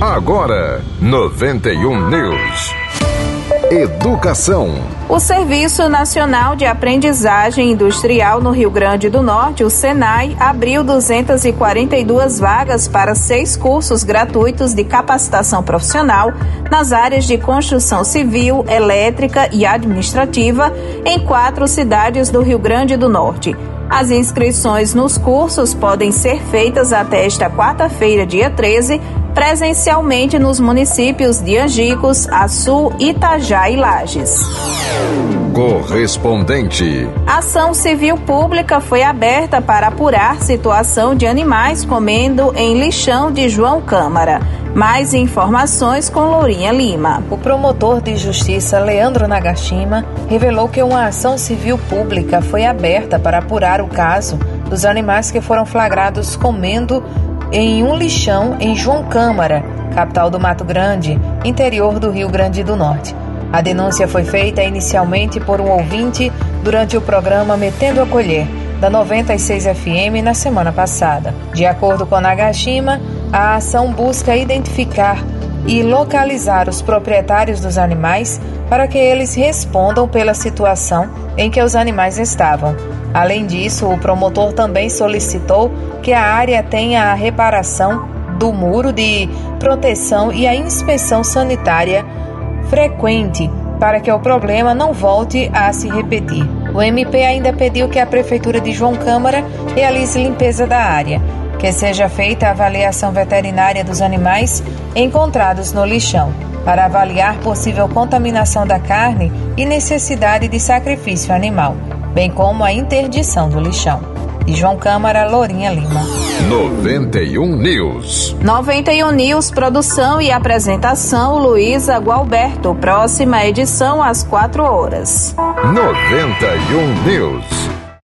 Agora, 91 News. Educação. O Serviço Nacional de Aprendizagem Industrial no Rio Grande do Norte, o SENAI, abriu 242 vagas para seis cursos gratuitos de capacitação profissional nas áreas de construção civil, elétrica e administrativa em quatro cidades do Rio Grande do Norte. As inscrições nos cursos podem ser feitas até esta quarta-feira, dia 13, presencialmente nos municípios de Angicos, Açu, Itajá e Lages. Correspondente. Ação civil pública foi aberta para apurar situação de animais comendo em lixão de João Câmara. Mais informações com Lourinha Lima. O promotor de justiça Leandro Nagashima revelou que uma ação civil pública foi aberta para apurar o caso dos animais que foram flagrados comendo em um lixão em João Câmara, capital do Mato Grande, interior do Rio Grande do Norte. A denúncia foi feita inicialmente por um ouvinte durante o programa Metendo a Colher, da 96 FM, na semana passada. De acordo com Nagashima, a ação busca identificar e localizar os proprietários dos animais para que eles respondam pela situação em que os animais estavam. Além disso, o promotor também solicitou que a área tenha a reparação do muro de proteção e a inspeção sanitária frequente para que o problema não volte a se repetir. O MP ainda pediu que a Prefeitura de João Câmara realize limpeza da área que seja feita a avaliação veterinária dos animais encontrados no lixão, para avaliar possível contaminação da carne e necessidade de sacrifício animal, bem como a interdição do lixão. E João Câmara, Lourinha Lima. 91 News. 91 News, produção e apresentação, Luísa Gualberto. Próxima edição às 4 horas. 91 News.